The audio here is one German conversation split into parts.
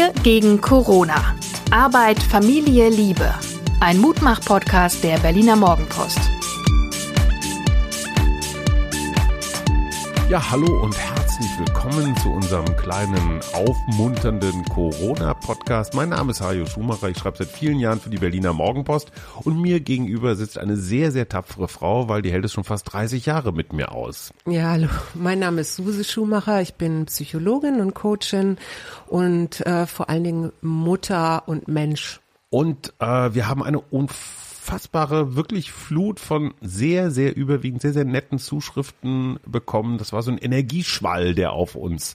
Wir gegen Corona. Arbeit, Familie, Liebe. Ein Mutmach-Podcast der Berliner Morgenpost. Ja, hallo und herzlich willkommen zu unserem kleinen aufmunternden Corona-Podcast. Mein Name ist Hajo Schumacher, ich schreibe seit vielen Jahren für die Berliner Morgenpost und mir gegenüber sitzt eine sehr, sehr tapfere Frau, weil die hält es schon fast 30 Jahre mit mir aus. Ja, hallo, mein Name ist Suse Schumacher, ich bin Psychologin und Coachin und äh, vor allen Dingen Mutter und Mensch. Und äh, wir haben eine unfassbare unfassbare, wirklich Flut von sehr, sehr überwiegend, sehr, sehr netten Zuschriften bekommen. Das war so ein Energieschwall, der auf uns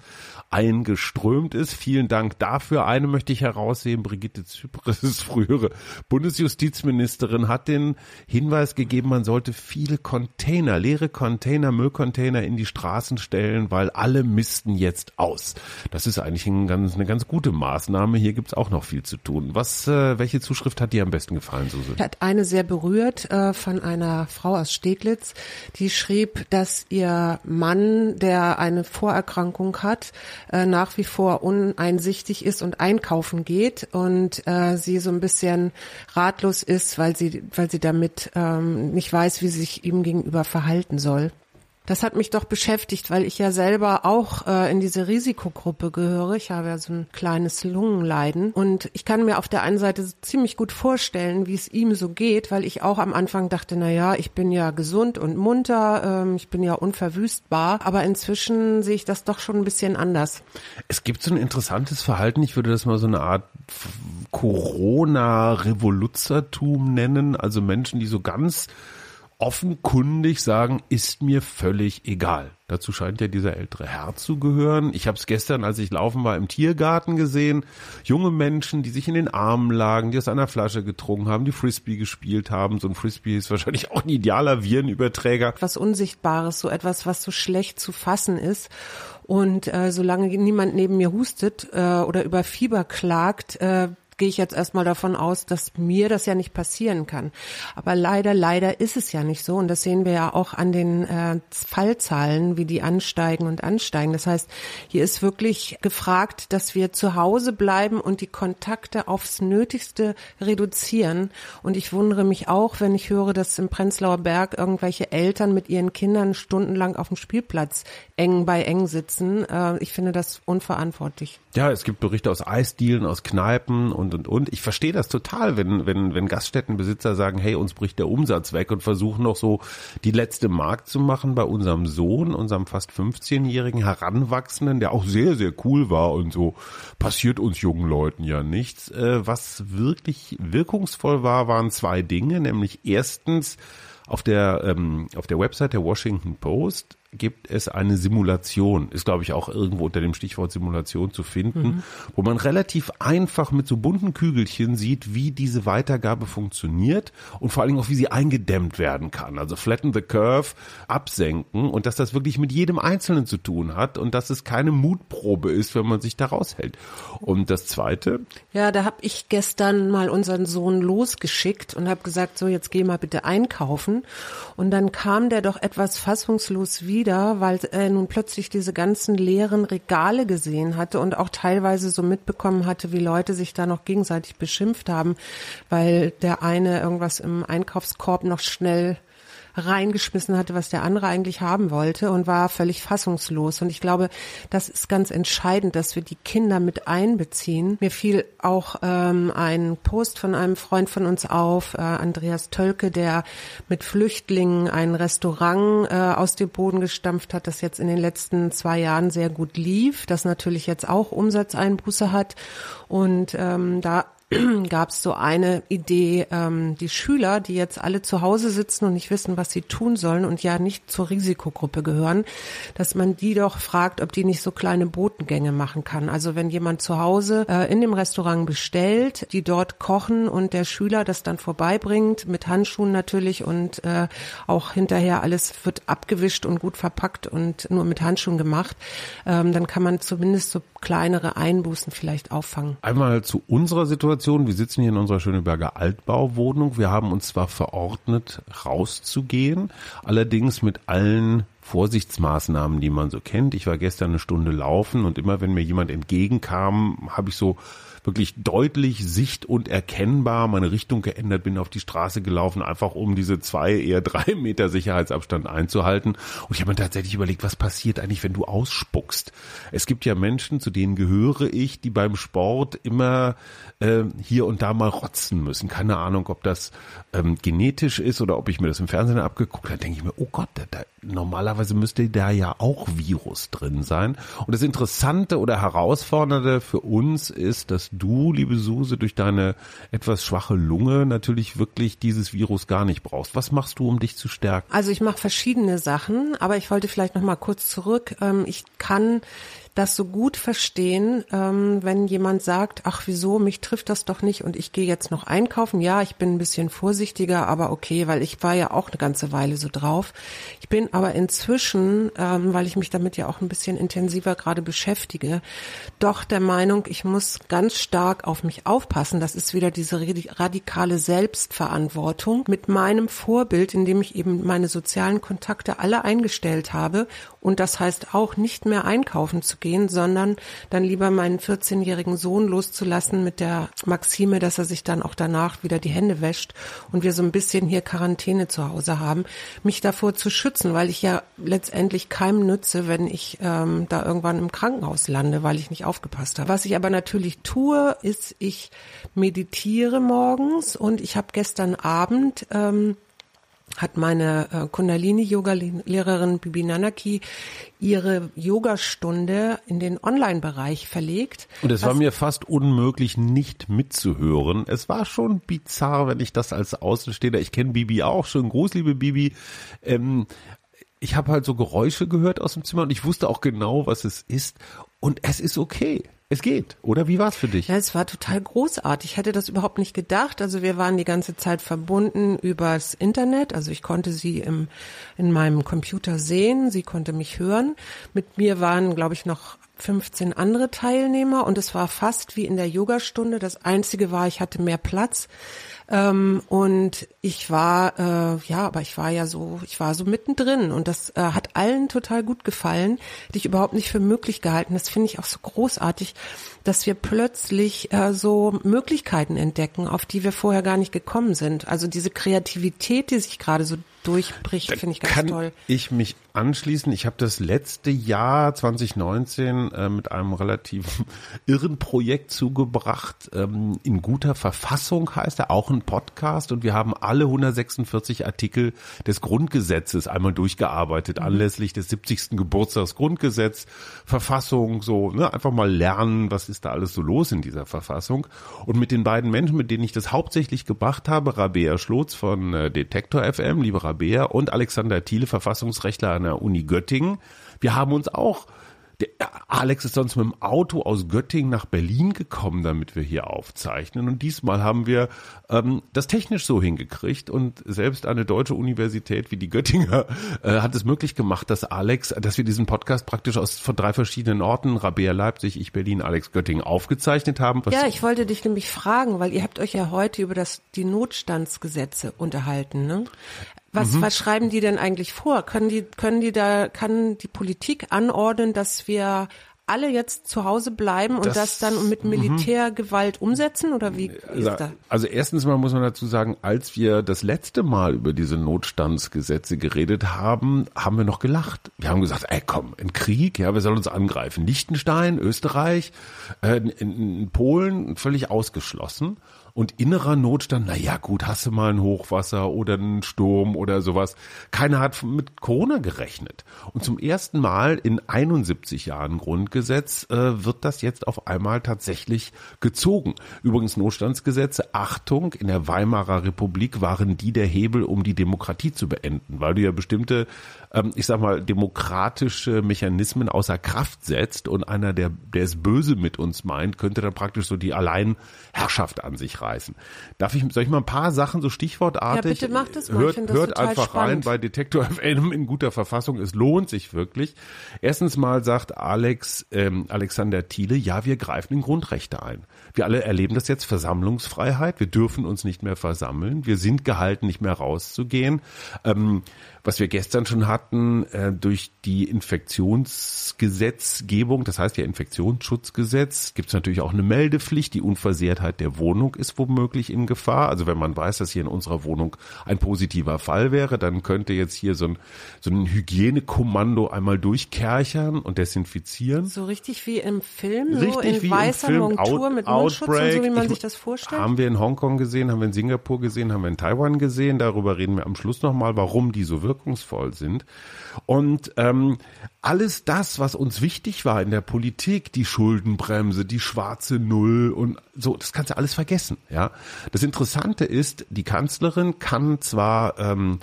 eingeströmt ist. Vielen Dank dafür. Eine möchte ich herausheben. Brigitte Zypris, frühere Bundesjustizministerin, hat den Hinweis gegeben, man sollte viele Container, leere Container, Müllcontainer in die Straßen stellen, weil alle missten jetzt aus. Das ist eigentlich ein ganz, eine ganz gute Maßnahme. Hier gibt's auch noch viel zu tun. Was, äh, welche Zuschrift hat dir am besten gefallen, Suse? Hat eine sehr berührt äh, von einer Frau aus Steglitz, die schrieb, dass ihr Mann, der eine Vorerkrankung hat, äh, nach wie vor uneinsichtig ist und einkaufen geht und äh, sie so ein bisschen ratlos ist, weil sie, weil sie damit ähm, nicht weiß, wie sie sich ihm gegenüber verhalten soll. Das hat mich doch beschäftigt, weil ich ja selber auch äh, in diese Risikogruppe gehöre. Ich habe ja so ein kleines Lungenleiden und ich kann mir auf der einen Seite ziemlich gut vorstellen, wie es ihm so geht, weil ich auch am Anfang dachte, na ja, ich bin ja gesund und munter, ähm, ich bin ja unverwüstbar, aber inzwischen sehe ich das doch schon ein bisschen anders. Es gibt so ein interessantes Verhalten, ich würde das mal so eine Art Corona-Revoluzertum nennen, also Menschen, die so ganz offenkundig sagen, ist mir völlig egal. Dazu scheint ja dieser ältere Herr zu gehören. Ich habe es gestern, als ich laufen war, im Tiergarten gesehen. Junge Menschen, die sich in den Armen lagen, die aus einer Flasche getrunken haben, die Frisbee gespielt haben. So ein Frisbee ist wahrscheinlich auch ein idealer Virenüberträger. Was Unsichtbares, so etwas, was so schlecht zu fassen ist. Und äh, solange niemand neben mir hustet äh, oder über Fieber klagt, äh, gehe ich jetzt erstmal davon aus, dass mir das ja nicht passieren kann. Aber leider, leider ist es ja nicht so. Und das sehen wir ja auch an den äh, Fallzahlen, wie die ansteigen und ansteigen. Das heißt, hier ist wirklich gefragt, dass wir zu Hause bleiben und die Kontakte aufs Nötigste reduzieren. Und ich wundere mich auch, wenn ich höre, dass im Prenzlauer Berg irgendwelche Eltern mit ihren Kindern stundenlang auf dem Spielplatz eng bei eng sitzen. Äh, ich finde das unverantwortlich. Ja, es gibt Berichte aus Eisdielen, aus Kneipen und, und, und. Ich verstehe das total, wenn, wenn, wenn Gaststättenbesitzer sagen, hey, uns bricht der Umsatz weg und versuchen noch so die letzte Mark zu machen bei unserem Sohn, unserem fast 15-jährigen Heranwachsenden, der auch sehr, sehr cool war und so passiert uns jungen Leuten ja nichts. Äh, was wirklich wirkungsvoll war, waren zwei Dinge, nämlich erstens auf der, ähm, auf der Website der Washington Post gibt es eine Simulation, ist glaube ich auch irgendwo unter dem Stichwort Simulation zu finden, mhm. wo man relativ einfach mit so bunten Kügelchen sieht, wie diese Weitergabe funktioniert und vor allen Dingen auch, wie sie eingedämmt werden kann. Also flatten the curve, absenken und dass das wirklich mit jedem Einzelnen zu tun hat und dass es keine Mutprobe ist, wenn man sich da raushält. Und das Zweite? Ja, da habe ich gestern mal unseren Sohn losgeschickt und habe gesagt, so jetzt geh mal bitte einkaufen. Und dann kam der doch etwas fassungslos wieder wieder, weil er nun plötzlich diese ganzen leeren Regale gesehen hatte und auch teilweise so mitbekommen hatte, wie Leute sich da noch gegenseitig beschimpft haben, weil der eine irgendwas im Einkaufskorb noch schnell reingeschmissen hatte, was der andere eigentlich haben wollte und war völlig fassungslos. Und ich glaube, das ist ganz entscheidend, dass wir die Kinder mit einbeziehen. Mir fiel auch ähm, ein Post von einem Freund von uns auf, äh, Andreas Tölke, der mit Flüchtlingen ein Restaurant äh, aus dem Boden gestampft hat, das jetzt in den letzten zwei Jahren sehr gut lief, das natürlich jetzt auch Umsatzeinbuße hat. Und ähm, da gab es so eine Idee, ähm, die Schüler, die jetzt alle zu Hause sitzen und nicht wissen, was sie tun sollen und ja nicht zur Risikogruppe gehören, dass man die doch fragt, ob die nicht so kleine Botengänge machen kann. Also wenn jemand zu Hause äh, in dem Restaurant bestellt, die dort kochen und der Schüler das dann vorbeibringt, mit Handschuhen natürlich und äh, auch hinterher alles wird abgewischt und gut verpackt und nur mit Handschuhen gemacht, ähm, dann kann man zumindest so kleinere Einbußen vielleicht auffangen. Einmal zu unserer Situation. Wir sitzen hier in unserer Schöneberger Altbauwohnung. Wir haben uns zwar verordnet, rauszugehen, allerdings mit allen Vorsichtsmaßnahmen, die man so kennt. Ich war gestern eine Stunde laufen und immer wenn mir jemand entgegenkam, habe ich so wirklich deutlich sicht- und erkennbar meine Richtung geändert, bin auf die Straße gelaufen, einfach um diese zwei, eher drei Meter Sicherheitsabstand einzuhalten. Und ich habe mir tatsächlich überlegt, was passiert eigentlich, wenn du ausspuckst? Es gibt ja Menschen, zu denen gehöre ich, die beim Sport immer äh, hier und da mal rotzen müssen. Keine Ahnung, ob das ähm, genetisch ist oder ob ich mir das im Fernsehen abgeguckt habe. denke ich mir, oh Gott, da, da, normalerweise müsste da ja auch Virus drin sein. Und das Interessante oder Herausfordernde für uns ist, dass du, liebe Suse, durch deine etwas schwache Lunge natürlich wirklich dieses Virus gar nicht brauchst. Was machst du, um dich zu stärken? Also ich mache verschiedene Sachen, aber ich wollte vielleicht noch mal kurz zurück. Ähm, ich kann das so gut verstehen, ähm, wenn jemand sagt, ach wieso, mich trifft das doch nicht und ich gehe jetzt noch einkaufen. Ja, ich bin ein bisschen vorsichtiger, aber okay, weil ich war ja auch eine ganze Weile so drauf. Ich bin aber inzwischen, ähm, weil ich mich damit ja auch ein bisschen intensiver gerade beschäftige, doch der Meinung, ich muss ganz stark auf mich aufpassen. Das ist wieder diese radikale Selbstverantwortung mit meinem Vorbild, indem ich eben meine sozialen Kontakte alle eingestellt habe und das heißt auch nicht mehr einkaufen zu gehen, sondern dann lieber meinen 14-jährigen Sohn loszulassen mit der Maxime, dass er sich dann auch danach wieder die Hände wäscht und wir so ein bisschen hier Quarantäne zu Hause haben, mich davor zu schützen, weil ich ja letztendlich keinem nütze, wenn ich ähm, da irgendwann im Krankenhaus lande, weil ich nicht aufgepasst habe. Was ich aber natürlich tue, ist, ich meditiere morgens und ich habe gestern Abend ähm, hat meine äh, Kundalini-Yoga-Lehrerin Bibi Nanaki ihre Yogastunde in den Online-Bereich verlegt. Und es war mir fast unmöglich, nicht mitzuhören. Es war schon bizarr, wenn ich das als Außenstehender, ich kenne Bibi auch, schon Gruß, liebe Bibi, ähm, ich habe halt so Geräusche gehört aus dem Zimmer und ich wusste auch genau, was es ist. Und es ist okay. Es geht, oder? Wie war es für dich? Ja, es war total großartig. Ich hätte das überhaupt nicht gedacht. Also wir waren die ganze Zeit verbunden übers Internet. Also ich konnte sie im, in meinem Computer sehen. Sie konnte mich hören. Mit mir waren, glaube ich, noch 15 andere Teilnehmer und es war fast wie in der Yogastunde. Das Einzige war, ich hatte mehr Platz. Ähm, und ich war, äh, ja, aber ich war ja so, ich war so mittendrin und das äh, hat allen total gut gefallen. Hätte ich überhaupt nicht für möglich gehalten. Das finde ich auch so großartig, dass wir plötzlich äh, so Möglichkeiten entdecken, auf die wir vorher gar nicht gekommen sind. Also diese Kreativität, die sich gerade so durchbricht, finde ich ganz kann toll. Ich mich anschließen. Ich habe das letzte Jahr 2019 äh, mit einem relativ irren Projekt zugebracht. Ähm, in guter Verfassung heißt er, auch ein Podcast. Und wir haben alle 146 Artikel des Grundgesetzes einmal durchgearbeitet, mhm. anlässlich des 70. Geburtstags Grundgesetz, Verfassung, so, ne, einfach mal lernen, was ist da alles so los in dieser Verfassung. Und mit den beiden Menschen, mit denen ich das hauptsächlich gebracht habe, Rabea Schlotz von äh, Detektor FM, liebe Rabea, und Alexander Thiele, Verfassungsrechtler an der Uni Göttingen. Wir haben uns auch der Alex ist sonst mit dem Auto aus Göttingen nach Berlin gekommen, damit wir hier aufzeichnen. Und diesmal haben wir ähm, das technisch so hingekriegt. Und selbst eine deutsche Universität wie die Göttinger äh, hat es möglich gemacht, dass Alex, dass wir diesen Podcast praktisch aus von drei verschiedenen Orten, Rabea Leipzig, ich Berlin, Alex Göttingen, aufgezeichnet haben. ja, ich wollte dich nämlich fragen, weil ihr habt euch ja heute über das die Notstandsgesetze unterhalten. Ne? Was, mhm. was schreiben die denn eigentlich vor? Können die, können die da, kann die Politik anordnen, dass wir alle jetzt zu Hause bleiben und das, das dann mit mhm. Militärgewalt umsetzen oder wie, wie ist das? Also erstens mal muss man dazu sagen, als wir das letzte Mal über diese Notstandsgesetze geredet haben, haben wir noch gelacht. Wir haben gesagt, ey komm, ein Krieg, ja, wir sollen uns angreifen. Liechtenstein, Österreich, äh, in, in Polen völlig ausgeschlossen. Und innerer Notstand, na ja, gut, hast du mal ein Hochwasser oder einen Sturm oder sowas. Keiner hat mit Corona gerechnet. Und zum ersten Mal in 71 Jahren Grundgesetz äh, wird das jetzt auf einmal tatsächlich gezogen. Übrigens Notstandsgesetze, Achtung, in der Weimarer Republik waren die der Hebel, um die Demokratie zu beenden, weil du ja bestimmte ähm, ich sag mal, demokratische Mechanismen außer Kraft setzt und einer, der, der es böse mit uns meint, könnte dann praktisch so die Alleinherrschaft an sich reißen. Darf ich, soll ich mal ein paar Sachen so stichwortartig? Ja, bitte mach das mal. Hört, das hört einfach spannend. rein bei Detektor FM in guter Verfassung. Es lohnt sich wirklich. Erstens mal sagt Alex, ähm, Alexander Thiele, ja, wir greifen in Grundrechte ein. Wir alle erleben das jetzt, Versammlungsfreiheit. Wir dürfen uns nicht mehr versammeln. Wir sind gehalten, nicht mehr rauszugehen. Ähm, was wir gestern schon hatten, äh, durch die Infektionsgesetzgebung, das heißt ja Infektionsschutzgesetz, gibt es natürlich auch eine Meldepflicht. Die Unversehrtheit der Wohnung ist womöglich in Gefahr. Also wenn man weiß, dass hier in unserer Wohnung ein positiver Fall wäre, dann könnte jetzt hier so ein, so ein Hygienekommando einmal durchkerchern und desinfizieren. So richtig wie im Film, so Richtig in wie weißer im Film Montur Out, mit Mundschutz und so, wie man Ich- sich das vorstellt. Haben wir in Hongkong gesehen, haben wir in Singapur gesehen, haben wir in Taiwan gesehen. Darüber reden wir am Schluss nochmal, warum die so wirkungsvoll sind. Und ähm, alles das, was uns wichtig war in der Politik, die Schuldenbremse, die schwarze Null und so, das kannst du alles vergessen. Ja, das Interessante ist, die Kanzlerin kann zwar ähm,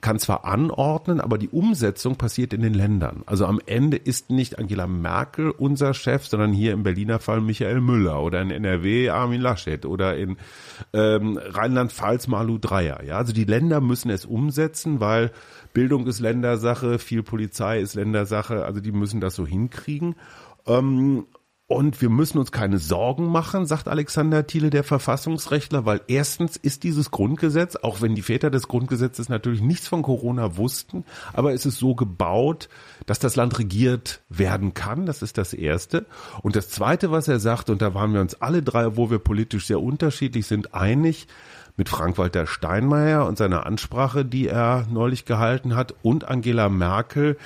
kann zwar anordnen, aber die Umsetzung passiert in den Ländern. Also am Ende ist nicht Angela Merkel unser Chef, sondern hier im Berliner Fall Michael Müller oder in NRW Armin Laschet oder in ähm, Rheinland-Pfalz Malu Dreyer. Ja, also die Länder müssen es umsetzen, weil Bildung ist Ländersache, viel Polizei ist Ländersache. Also die müssen das so hinkriegen. Ähm, und wir müssen uns keine Sorgen machen, sagt Alexander Thiele, der Verfassungsrechtler, weil erstens ist dieses Grundgesetz, auch wenn die Väter des Grundgesetzes natürlich nichts von Corona wussten, aber es ist so gebaut, dass das Land regiert werden kann. Das ist das Erste. Und das Zweite, was er sagt, und da waren wir uns alle drei, wo wir politisch sehr unterschiedlich sind, einig, mit Frank-Walter Steinmeier und seiner Ansprache, die er neulich gehalten hat, und Angela Merkel,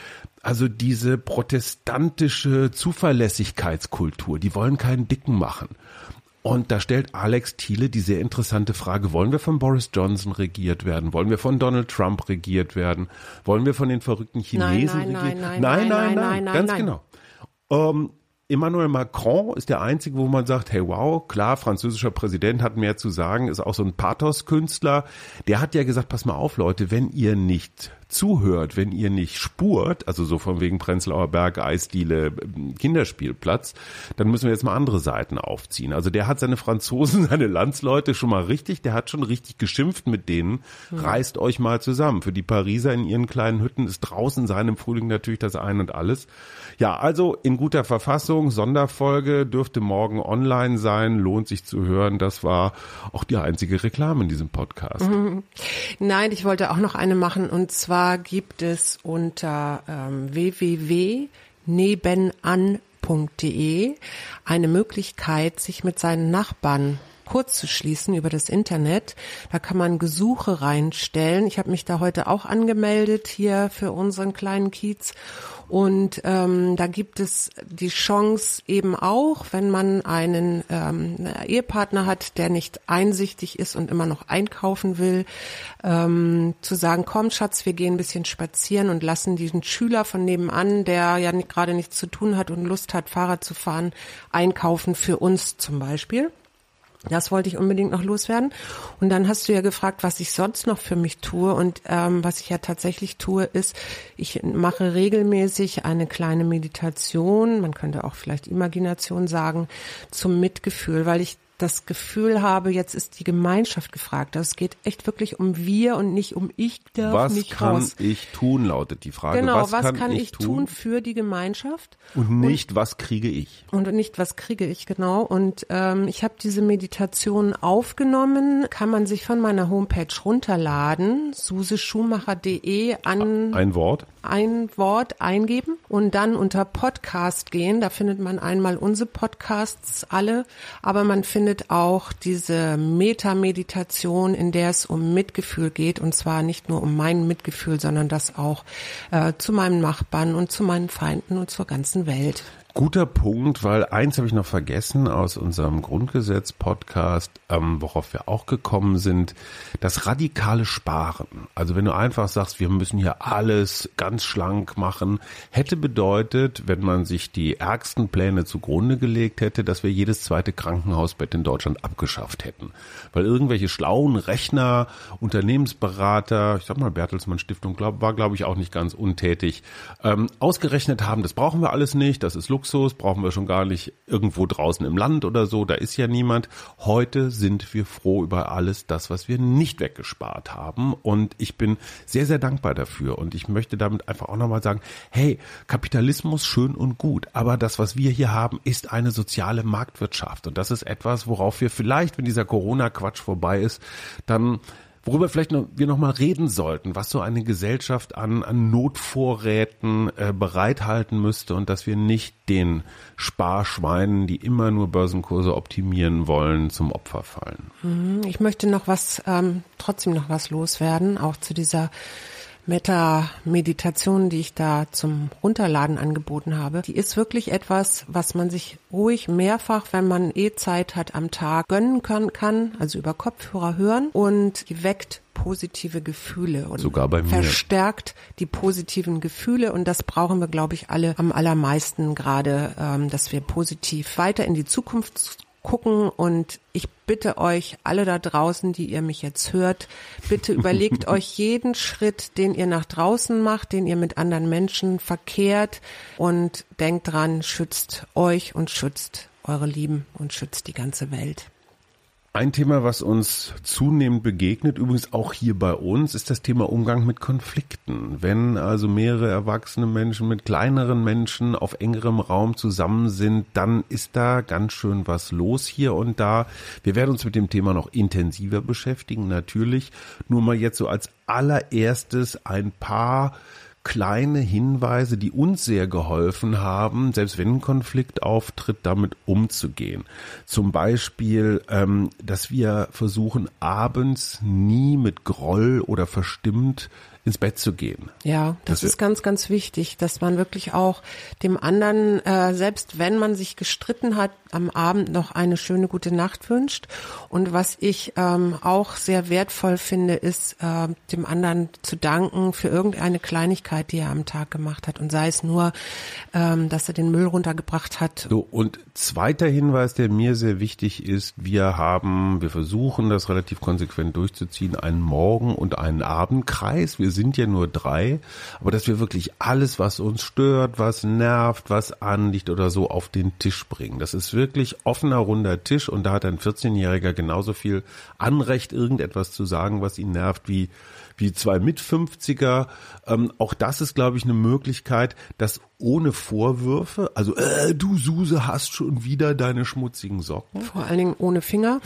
also diese protestantische Zuverlässigkeitskultur, die wollen keinen Dicken machen. Und da stellt Alex Thiele die sehr interessante Frage, wollen wir von Boris Johnson regiert werden? Wollen wir von Donald Trump regiert werden? Wollen wir von den verrückten Chinesen nein, regiert nein, nein, nein, nein, nein, nein, nein, ganz nein. genau. Ähm, Emmanuel Macron ist der einzige, wo man sagt, hey wow, klar, französischer Präsident hat mehr zu sagen, ist auch so ein Pathos-Künstler. Der hat ja gesagt, pass mal auf, Leute, wenn ihr nicht zuhört, wenn ihr nicht spurt, also so von wegen Prenzlauer Berg, Eisdiele, Kinderspielplatz, dann müssen wir jetzt mal andere Seiten aufziehen. Also der hat seine Franzosen, seine Landsleute schon mal richtig, der hat schon richtig geschimpft mit denen. Reißt euch mal zusammen. Für die Pariser in ihren kleinen Hütten ist draußen sein im Frühling natürlich das Ein und alles. Ja, also in guter Verfassung, Sonderfolge dürfte morgen online sein, lohnt sich zu hören. Das war auch die einzige Reklame in diesem Podcast. Nein, ich wollte auch noch eine machen und zwar gibt es unter ähm, www.nebenan.de eine Möglichkeit, sich mit seinen Nachbarn kurz zu schließen über das Internet. Da kann man Gesuche reinstellen. Ich habe mich da heute auch angemeldet hier für unseren kleinen Kiez. Und ähm, da gibt es die Chance eben auch, wenn man einen ähm, Ehepartner hat, der nicht einsichtig ist und immer noch einkaufen will, ähm, zu sagen, komm Schatz, wir gehen ein bisschen spazieren und lassen diesen Schüler von nebenan, der ja nicht, gerade nichts zu tun hat und Lust hat, Fahrrad zu fahren, einkaufen für uns zum Beispiel. Das wollte ich unbedingt noch loswerden. Und dann hast du ja gefragt, was ich sonst noch für mich tue. Und ähm, was ich ja tatsächlich tue, ist, ich mache regelmäßig eine kleine Meditation, man könnte auch vielleicht Imagination sagen, zum Mitgefühl, weil ich das Gefühl habe, jetzt ist die Gemeinschaft gefragt. Also es geht echt wirklich um wir und nicht um ich darf Was nicht kann raus. ich tun, lautet die Frage. Genau, was, kann, ich tun für die Gemeinschaft? Und nicht, was kriege ich? Und nicht, was kriege ich genau. Und ähm, ich habe diese Meditation aufgenommen, kann man sich von meiner Homepage runterladen, suseschumacher.de an Ein Wort? Ein Wort eingeben und dann unter Podcast gehen. Da findet man einmal unsere Podcasts alle, aber man findet auch diese Meta-Meditation, in der es um Mitgefühl geht und zwar nicht nur um mein Mitgefühl, sondern das auch äh, zu meinem Nachbarn und zu meinen Feinden und zur ganzen Welt. Guter Punkt, weil eins habe ich noch vergessen aus unserem Grundgesetz-Podcast, ähm, worauf wir auch gekommen sind, das radikale Sparen. Also wenn du einfach sagst, wir müssen hier alles ganz schlank machen, hätte bedeutet, wenn man sich die ärgsten Pläne zugrunde gelegt hätte, dass wir jedes zweite Krankenhausbett in Deutschland abgeschafft hätten. Weil irgendwelche schlauen Rechner, Unternehmensberater, ich sag mal Bertelsmann Stiftung glaub, war glaube ich auch nicht ganz untätig, ähm, ausgerechnet haben, das brauchen wir alles nicht, das ist Luxus Luxus, brauchen wir schon gar nicht irgendwo draußen im Land oder so, da ist ja niemand. Heute sind wir froh über alles das, was wir nicht weggespart haben. Und ich bin sehr, sehr dankbar dafür. Und ich möchte damit einfach auch nochmal sagen, hey, Kapitalismus schön und gut, aber das, was wir hier haben, ist eine soziale Marktwirtschaft. Und das ist etwas, worauf wir vielleicht, wenn dieser Corona-Quatsch vorbei ist, dann worüber vielleicht noch, wir noch mal reden sollten, was so eine Gesellschaft an, an Notvorräten äh, bereithalten müsste und dass wir nicht den Sparschweinen, die immer nur Börsenkurse optimieren wollen, zum Opfer fallen. Mhm. Ich möchte noch was, ähm, trotzdem noch was loswerden, auch zu dieser Meta-Meditation, die ich da zum Runterladen angeboten habe, die ist wirklich etwas, was man sich ruhig mehrfach, wenn man eh Zeit hat, am Tag gönnen kann, kann also über Kopfhörer hören und die weckt positive Gefühle und Sogar bei mir. verstärkt die positiven Gefühle und das brauchen wir, glaube ich, alle am allermeisten gerade, ähm, dass wir positiv weiter in die Zukunft gucken und ich bitte euch alle da draußen, die ihr mich jetzt hört, bitte überlegt euch jeden Schritt, den ihr nach draußen macht, den ihr mit anderen Menschen verkehrt und denkt dran, schützt euch und schützt eure Lieben und schützt die ganze Welt. Ein Thema, was uns zunehmend begegnet, übrigens auch hier bei uns, ist das Thema Umgang mit Konflikten. Wenn also mehrere erwachsene Menschen mit kleineren Menschen auf engerem Raum zusammen sind, dann ist da ganz schön was los hier und da. Wir werden uns mit dem Thema noch intensiver beschäftigen, natürlich. Nur mal jetzt so als allererstes ein paar kleine Hinweise, die uns sehr geholfen haben, selbst wenn ein Konflikt auftritt, damit umzugehen. Zum Beispiel, ähm, dass wir versuchen, abends nie mit Groll oder verstimmt ins Bett zu gehen. Ja, das, das ist ganz, ganz wichtig, dass man wirklich auch dem anderen, äh, selbst wenn man sich gestritten hat, am Abend noch eine schöne gute Nacht wünscht. Und was ich ähm, auch sehr wertvoll finde, ist äh, dem anderen zu danken für irgendeine Kleinigkeit, die er am Tag gemacht hat. Und sei es nur, ähm, dass er den Müll runtergebracht hat. So, und zweiter Hinweis, der mir sehr wichtig ist, wir haben, wir versuchen das relativ konsequent durchzuziehen, einen Morgen- und einen Abendkreis. Wir sind ja nur drei, aber dass wir wirklich alles, was uns stört, was nervt, was anliegt oder so, auf den Tisch bringen. Das ist wirklich offener, runder Tisch und da hat ein 14-Jähriger genauso viel Anrecht, irgendetwas zu sagen, was ihn nervt, wie wie zwei Mit-50er. Ähm, auch das ist, glaube ich, eine Möglichkeit, das ohne Vorwürfe, also äh, du Suse hast schon wieder deine schmutzigen Socken. Vor allen Dingen ohne Finger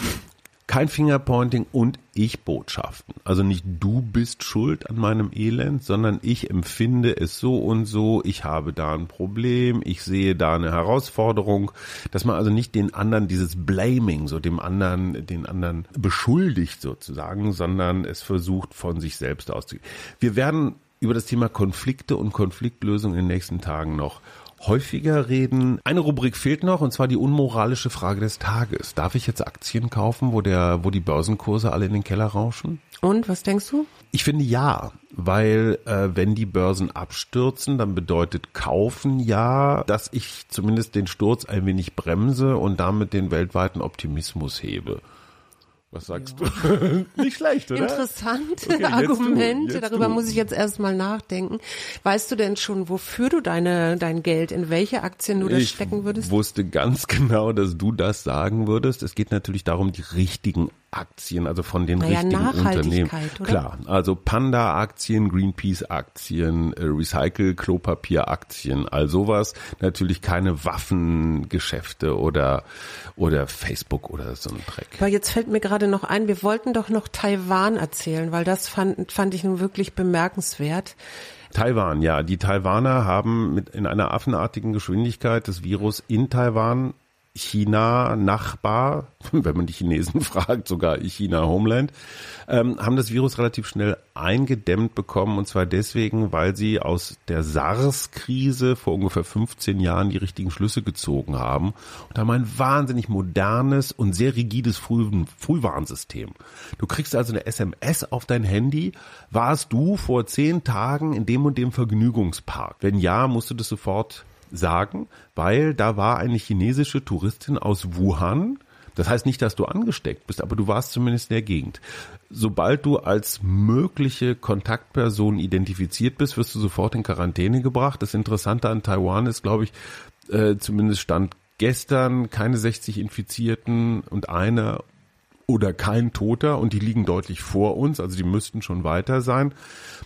kein Fingerpointing und Ich-Botschaften. Also nicht du bist schuld an meinem Elend, sondern ich empfinde es so und so, ich habe da ein Problem, ich sehe da eine Herausforderung, dass man also nicht den anderen dieses Blaming, so dem anderen, den anderen beschuldigt sozusagen, sondern es versucht von sich selbst auszugehen. Wir werden über das Thema Konflikte und Konfliktlösung in den nächsten Tagen noch häufiger reden. Eine Rubrik fehlt noch und zwar die unmoralische Frage des Tages. Darf ich jetzt Aktien kaufen, wo der, wo die Börsenkurse alle in den Keller rauschen? Und was denkst du? Ich finde ja, weil äh, wenn die Börsen abstürzen, dann bedeutet kaufen ja, dass ich zumindest den Sturz ein wenig bremse und damit den weltweiten Optimismus hebe. Was sagst ja. du? Nicht schlecht, oder? Interessante okay, Argumente. Darüber du. muss ich jetzt erstmal nachdenken. Weißt du denn schon, wofür du deine, dein Geld, in welche Aktien du das ich stecken würdest? Ich wusste ganz genau, dass du das sagen würdest. Es geht natürlich darum, die richtigen Aktien, also von den naja, richtigen Unternehmen. Oder? Klar, also Panda-Aktien, Greenpeace-Aktien, äh, Recycle-Klopapier-Aktien, all sowas. Natürlich keine Waffengeschäfte oder oder Facebook oder so ein Dreck. Aber jetzt fällt mir gerade noch ein, wir wollten doch noch Taiwan erzählen, weil das fand, fand ich nun wirklich bemerkenswert. Taiwan, ja. Die Taiwaner haben mit in einer affenartigen Geschwindigkeit das Virus in Taiwan China-Nachbar, wenn man die Chinesen fragt, sogar China-Homeland, ähm, haben das Virus relativ schnell eingedämmt bekommen und zwar deswegen, weil sie aus der SARS-Krise vor ungefähr 15 Jahren die richtigen Schlüsse gezogen haben und haben ein wahnsinnig modernes und sehr rigides Früh Frühwarnsystem. Du kriegst also eine SMS auf dein Handy, warst du vor zehn Tagen in dem und dem Vergnügungspark? Wenn ja, musst du das sofort sagen, weil da war eine chinesische Touristin aus Wuhan, Das heißt nicht, dass du angesteckt bist, aber du warst zumindest in der Gegend. Sobald du als mögliche Kontaktperson identifiziert bist, wirst du sofort in Quarantäne gebracht. Das Interessante an Taiwan ist, glaube ich, äh, zumindest stand gestern keine 60 Infizierten und eine oder kein Toter und die liegen deutlich vor uns, also die müssten schon weiter sein.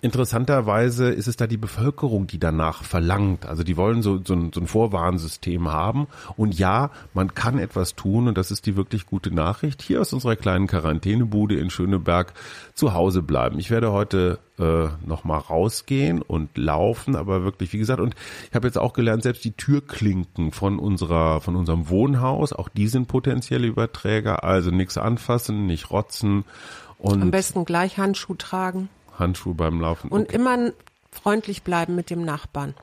Interessanterweise ist es da die Bevölkerung, die danach verlangt. Also die wollen so, so, ein, so ein Vorwarnsystem haben. Und ja, man kann etwas tun und das ist die wirklich gute Nachricht. Hier aus unserer kleinen Quarantänebude in Schöneberg zu Hause bleiben. Ich werde heute äh, noch mal rausgehen und laufen, aber wirklich, wie gesagt, und ich habe jetzt auch gelernt, selbst die Türklinken von unserer, von unserem Wohnhaus, auch die sind potenzielle Überträger, also nichts anfassen, nicht rotzen und Am besten gleich Handschuh tragen. Handschuhe beim Laufen. Und okay. immer freundlich bleiben mit dem Nachbarn.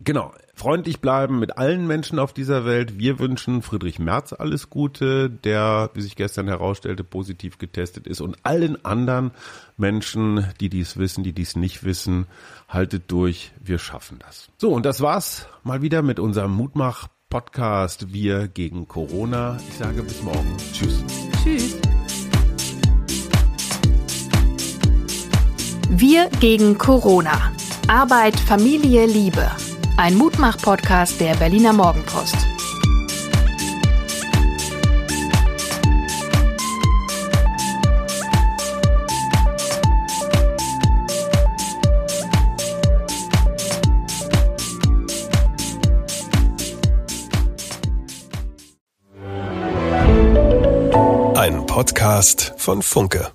Genau, freundlich bleiben mit allen Menschen auf dieser Welt. Wir wünschen Friedrich Merz alles Gute, der, wie sich gestern herausstellte, positiv getestet ist. Und allen anderen Menschen, die dies wissen, die dies nicht wissen, haltet durch, wir schaffen das. So, und das war's mal wieder mit unserem Mutmach-Podcast Wir gegen Corona. Ich sage bis morgen. Tschüss. Tschüss. Wir gegen Corona. Arbeit, Familie, Liebe. Ein Mutmach-Podcast der Berliner Morgenpost. Ein Podcast von Funke.